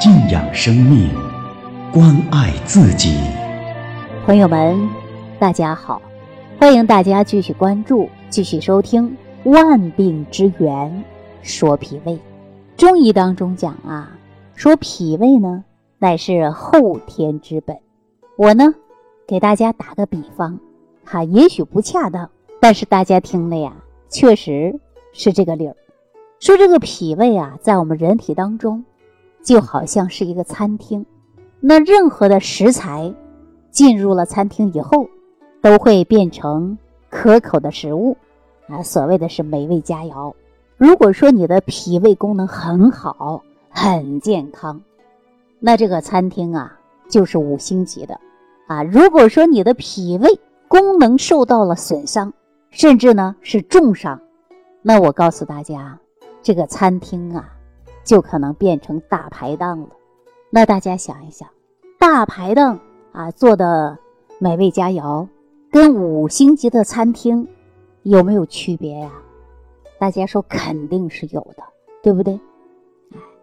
敬仰生命，关爱自己。朋友们，大家好，欢迎大家继续关注、继续收听《万病之源说脾胃》。中医当中讲啊，说脾胃呢乃是后天之本。我呢给大家打个比方，哈，也许不恰当，但是大家听了呀，确实是这个理儿。说这个脾胃啊，在我们人体当中，就好像是一个餐厅。那任何的食材进入了餐厅以后，都会变成可口的食物啊，所谓的是美味佳肴。如果说你的脾胃功能很好、很健康，那这个餐厅啊就是五星级的啊。如果说你的脾胃功能受到了损伤，甚至呢是重伤，那我告诉大家。这个餐厅啊，就可能变成大排档了。那大家想一想，大排档啊做的美味佳肴，跟五星级的餐厅有没有区别呀？大家说肯定是有的，对不对？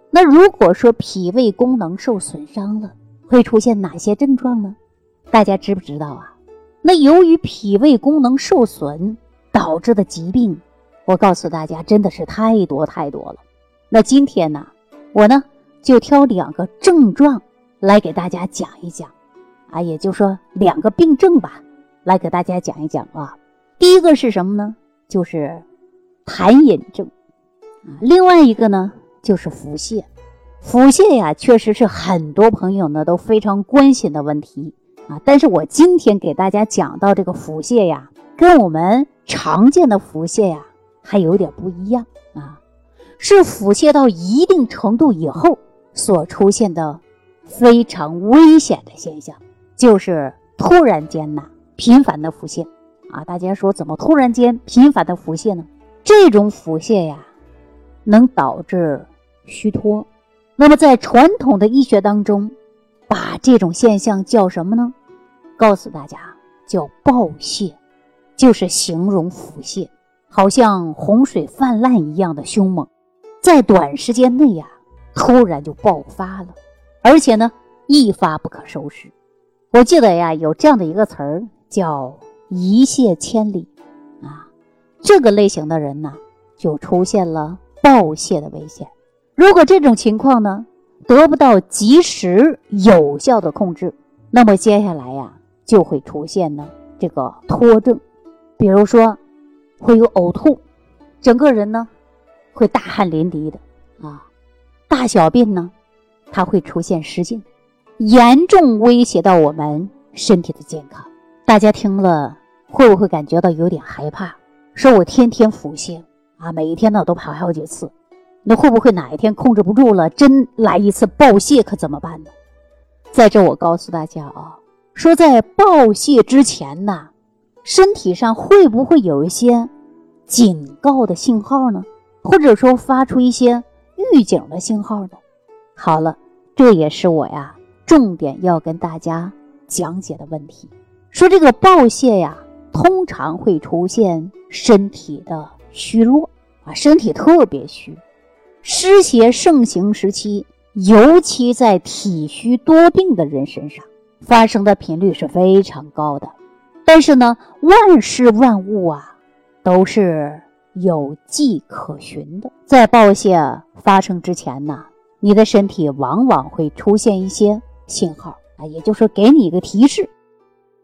那如果说脾胃功能受损伤了，会出现哪些症状呢？大家知不知道啊？那由于脾胃功能受损导致的疾病。我告诉大家，真的是太多太多了。那今天呢，我呢就挑两个症状来给大家讲一讲，啊，也就说两个病症吧，来给大家讲一讲啊。第一个是什么呢？就是痰饮症，啊，另外一个呢就是腹泻。腹泻呀，确实是很多朋友呢都非常关心的问题啊。但是我今天给大家讲到这个腹泻呀，跟我们常见的腹泻呀。还有点不一样啊，是腹泻到一定程度以后所出现的非常危险的现象，就是突然间呐频繁的腹泻啊。大家说怎么突然间频繁的腹泻呢？这种腹泻呀，能导致虚脱。那么在传统的医学当中，把这种现象叫什么呢？告诉大家叫暴泻，就是形容腹泻。好像洪水泛滥一样的凶猛，在短时间内呀，突然就爆发了，而且呢，一发不可收拾。我记得呀，有这样的一个词儿叫“一泻千里”，啊，这个类型的人呢，就出现了爆泻的危险。如果这种情况呢，得不到及时有效的控制，那么接下来呀，就会出现呢这个脱症，比如说。会有呕吐，整个人呢会大汗淋漓的啊，大小便呢它会出现失禁，严重威胁到我们身体的健康。大家听了会不会感觉到有点害怕？说我天天腹泻啊，每一天呢都排好几次，那会不会哪一天控制不住了，真来一次暴泻可怎么办呢？在这我告诉大家啊，说在暴泻之前呢。身体上会不会有一些警告的信号呢？或者说发出一些预警的信号呢？好了，这也是我呀重点要跟大家讲解的问题。说这个暴泻呀，通常会出现身体的虚弱啊，身体特别虚。湿邪盛行时期，尤其在体虚多病的人身上发生的频率是非常高的。但是呢，万事万物啊，都是有迹可循的。在暴泻发生之前呢，你的身体往往会出现一些信号啊，也就是说给你一个提示。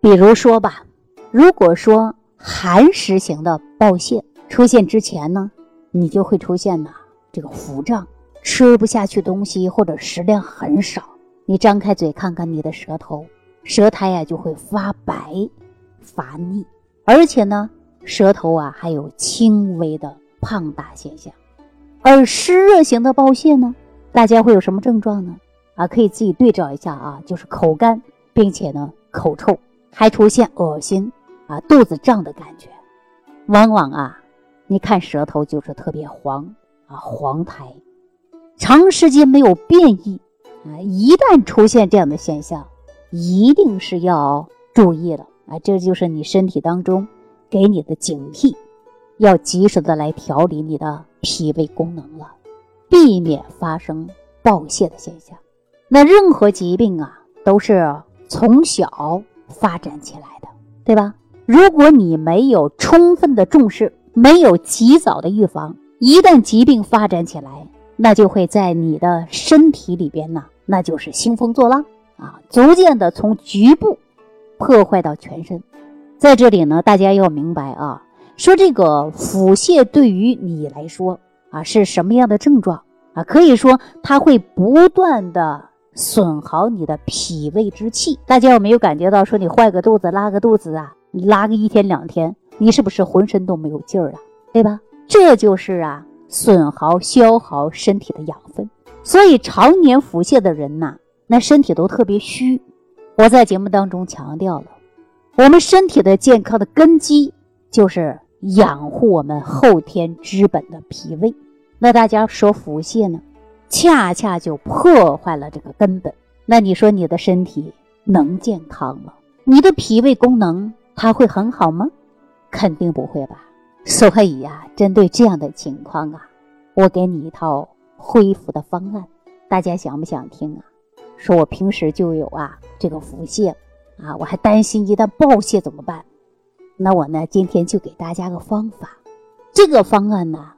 比如说吧，如果说寒湿型的暴泻出现之前呢，你就会出现呢这个腹胀，吃不下去东西或者食量很少。你张开嘴看看你的舌头，舌苔呀就会发白。发腻，而且呢，舌头啊还有轻微的胖大现象。而湿热型的暴泻呢，大家会有什么症状呢？啊，可以自己对照一下啊，就是口干，并且呢口臭，还出现恶心啊、肚子胀的感觉。往往啊，你看舌头就是特别黄啊，黄苔，长时间没有便意啊，一旦出现这样的现象，一定是要注意了。啊，这就是你身体当中给你的警惕，要及时的来调理你的脾胃功能了，避免发生暴泻的现象。那任何疾病啊，都是从小发展起来的，对吧？如果你没有充分的重视，没有及早的预防，一旦疾病发展起来，那就会在你的身体里边呢，那就是兴风作浪啊，逐渐的从局部破坏到全身。在这里呢，大家要明白啊，说这个腹泻对于你来说啊是什么样的症状啊？可以说它会不断的。损耗你的脾胃之气，大家有没有感觉到？说你坏个肚子、拉个肚子啊，拉个一天两天，你是不是浑身都没有劲儿了？对吧？这就是啊，损耗、消耗身体的养分。所以常年腹泻的人呐，那身体都特别虚。我在节目当中强调了，我们身体的健康的根基就是养护我们后天之本的脾胃。那大家说腹泻呢？恰恰就破坏了这个根本，那你说你的身体能健康吗？你的脾胃功能它会很好吗？肯定不会吧。所以呀，针对这样的情况啊，我给你一套恢复的方案，大家想不想听啊？说我平时就有啊这个腹泻啊，我还担心一旦暴泻怎么办？那我呢今天就给大家个方法，这个方案呢，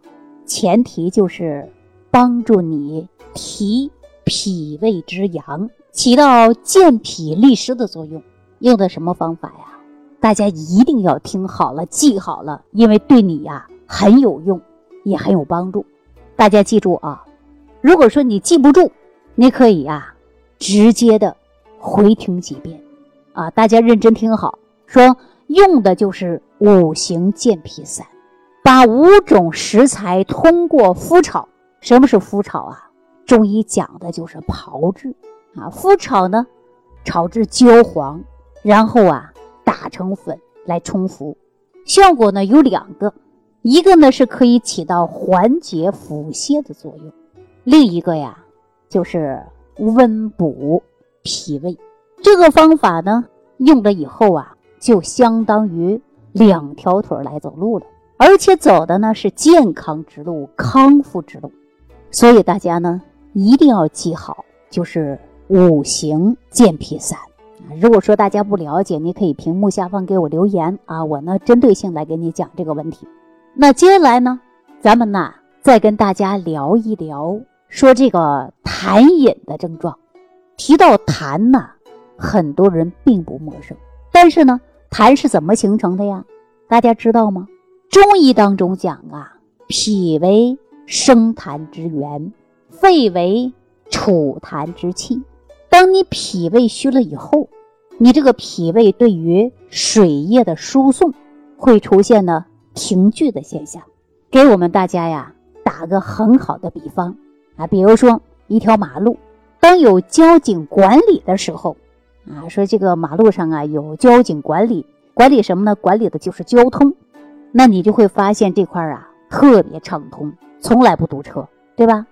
前提就是。帮助你提脾胃之阳，起到健脾利湿的作用。用的什么方法呀？大家一定要听好了，记好了，因为对你呀很有用，也很有帮助。大家记住啊！如果说你记不住，你可以呀直接的回听几遍啊！大家认真听好，说用的就是五行健脾散，把五种食材通过麸炒。什么是麸炒啊？中医讲的就是炮制啊。麸炒呢，炒至焦黄，然后啊打成粉来冲服，效果呢有两个，一个呢是可以起到缓解腹泻的作用，另一个呀就是温补脾胃。这个方法呢用了以后啊，就相当于两条腿来走路了，而且走的呢是健康之路、康复之路。所以大家呢一定要记好，就是五行健脾散。如果说大家不了解，你可以屏幕下方给我留言啊，我呢针对性来给你讲这个问题。那接下来呢，咱们呢再跟大家聊一聊，说这个痰饮的症状。提到痰呐，很多人并不陌生，但是呢，痰是怎么形成的呀？大家知道吗？中医当中讲啊，脾为生痰之源，肺为储痰之器。当你脾胃虚了以后，你这个脾胃对于水液的输送会出现呢停聚的现象。给我们大家呀打个很好的比方啊，比如说一条马路，当有交警管理的时候，啊，说这个马路上啊有交警管理，管理什么呢？管理的就是交通。那你就会发现这块啊特别畅通。从来不堵车，对吧？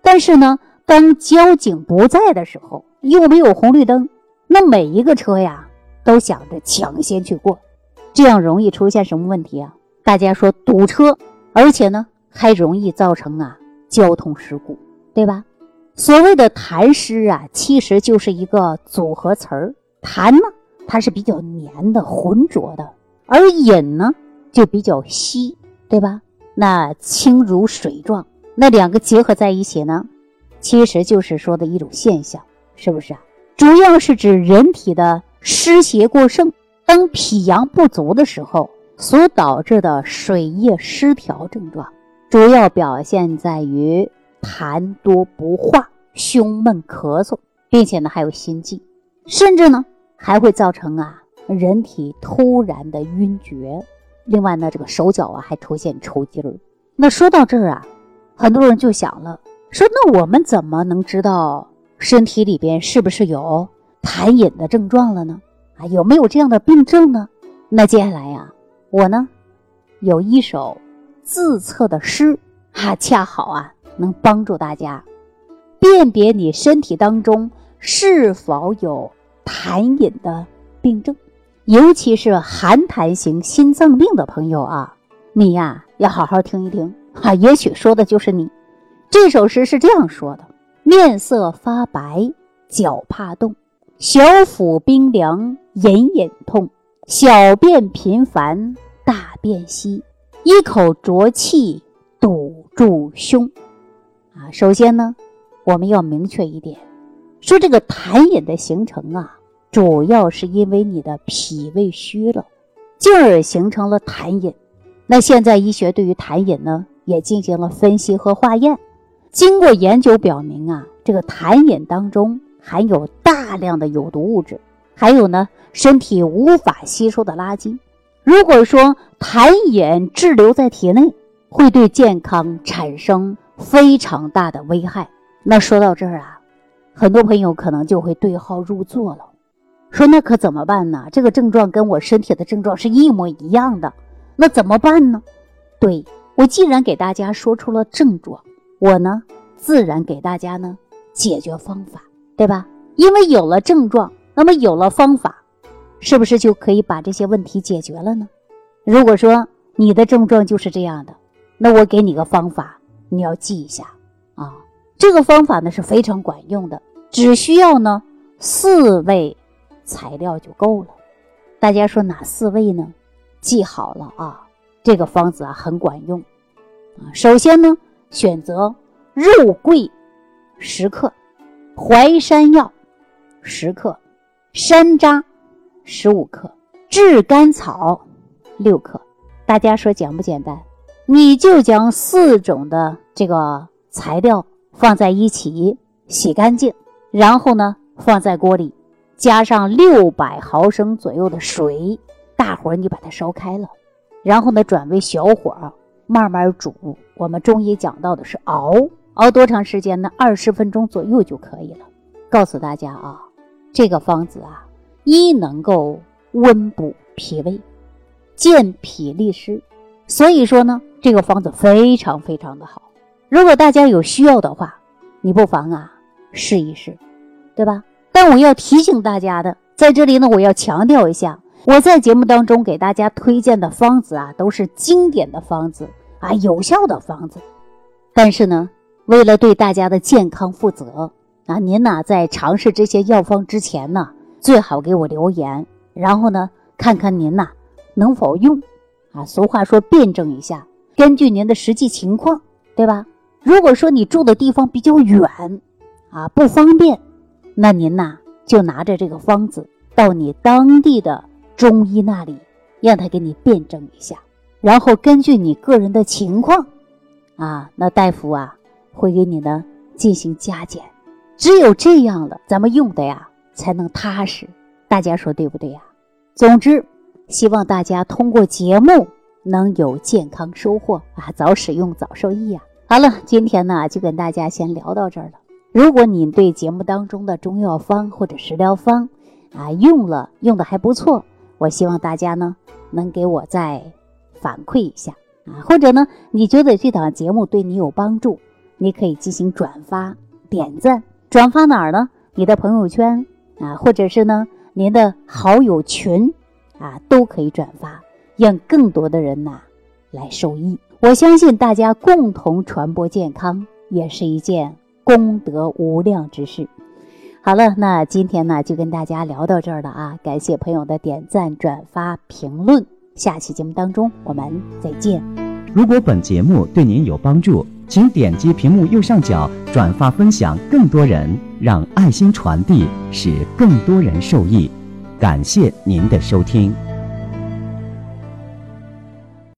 但是呢，当交警不在的时候，又没有红绿灯，那每一个车呀都想着抢先去过，这样容易出现什么问题啊？大家说堵车，而且呢还容易造成啊交通事故，对吧？所谓的痰湿啊，其实就是一个组合词儿。痰呢，它是比较黏的、浑浊的，而饮呢就比较稀，对吧？那清如水状，那两个结合在一起呢，其实就是说的一种现象，是不是啊？主要是指人体的湿邪过盛，当脾阳不足的时候所导致的水液失调症状，主要表现在于痰多不化、胸闷咳嗽，并且呢还有心悸，甚至呢还会造成啊人体突然的晕厥。另外呢，这个手脚啊还出现抽筋儿。那说到这儿啊，很多人就想了，说那我们怎么能知道身体里边是不是有痰饮的症状了呢？啊，有没有这样的病症呢？那接下来呀，我呢有一首自测的诗啊，恰好啊能帮助大家辨别你身体当中是否有痰饮的病症。尤其是寒痰型心脏病的朋友啊，你呀要好好听一听啊，也许说的就是你。这首诗是这样说的：面色发白，脚怕冻，小腹冰凉，隐隐痛，小便频繁，大便稀，一口浊气堵住胸。啊，首先呢，我们要明确一点，说这个痰饮的形成啊，主要是因为你的脾胃虚了，进而形成了痰饮。那现在医学对于痰饮呢，也进行了分析和化验，经过研究表明啊，这个痰饮当中含有大量的有毒物质，还有呢，身体无法吸收的垃圾。如果说痰饮滞留在体内，会对健康产生。非常大的危害。那说到这儿啊，很多朋友可能就会对号入座了，说那可怎么办呢？这个症状跟我身体的症状是一模一样的，那怎么办呢？对我既然给大家说出了症状，我呢自然给大家呢解决方法，对吧？因为有了症状，那么有了方法，是不是就可以把这些问题解决了呢？如果说你的症状就是这样的，那我给你个方法。你要记一下啊，这个方法呢是非常管用的，只需要呢四味材料就够了。大家说哪四味呢？记好了啊，这个方子啊很管用啊。首先呢，选择肉桂十克，淮山药十克，山楂十五克，炙甘草六克。大家说简不简单？你就将四种的这个材料放在一起，洗干净，然后呢放在锅里，加上六百毫升左右的水，大火你把它烧开了，然后呢转为小火慢慢煮。我们中医讲到的是熬，熬多长时间呢？二十分钟左右就可以了。告诉大家啊，这个方子啊，一能够温补脾胃，健脾利湿，所以说呢。这个方子非常非常的好，如果大家有需要的话，你不妨啊试一试，对吧？但我要提醒大家的，在这里呢，我要强调一下，我在节目当中给大家推荐的方子啊，都是经典的方子啊，有效的方子。但是呢，为了对大家的健康负责啊，您呢在尝试这些药方之前呢，最好给我留言，然后呢看看您呐能否用啊。俗话说，辩证一下。根据您的实际情况，对吧？如果说你住的地方比较远，啊不方便，那您呐就拿着这个方子到你当地的中医那里，让他给你辩证一下，然后根据你个人的情况，啊，那大夫啊会给你呢进行加减。只有这样了，咱们用的呀才能踏实。大家说对不对呀？总之，希望大家通过节目。能有健康收获啊！早使用早受益啊！好了，今天呢就跟大家先聊到这儿了。如果你对节目当中的中药方或者食疗方啊用了用的还不错，我希望大家呢能给我再反馈一下啊，或者呢你觉得这档节目对你有帮助，你可以进行转发、点赞。转发哪儿呢？你的朋友圈啊，或者是呢您的好友群啊，都可以转发。让更多的人呐来受益，我相信大家共同传播健康也是一件功德无量之事。好了，那今天呢就跟大家聊到这儿了啊！感谢朋友的点赞、转发、评论。下期节目当中我们再见。如果本节目对您有帮助，请点击屏幕右上角转发分享，更多人让爱心传递，使更多人受益。感谢您的收听。